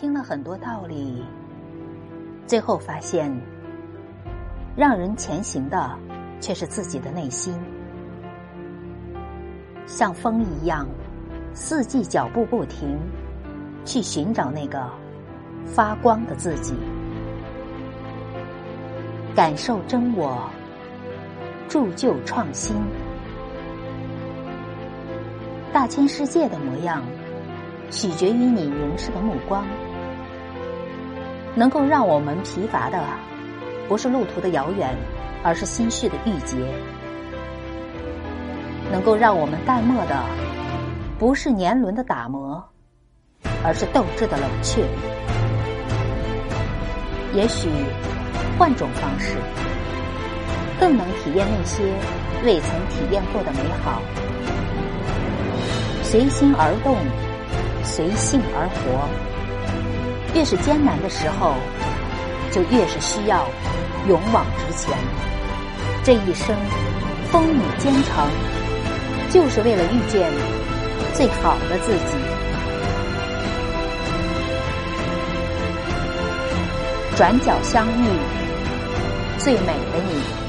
听了很多道理，最后发现，让人前行的却是自己的内心。像风一样，四季脚步不停，去寻找那个发光的自己，感受真我，铸就创新。大千世界的模样，取决于你凝视的目光。能够让我们疲乏的，不是路途的遥远，而是心绪的郁结；能够让我们淡漠的，不是年轮的打磨，而是斗志的冷却。也许换种方式，更能体验那些未曾体验过的美好。随心而动，随性而活。越是艰难的时候，就越是需要勇往直前。这一生风雨兼程，就是为了遇见最好的自己。转角相遇，最美的你。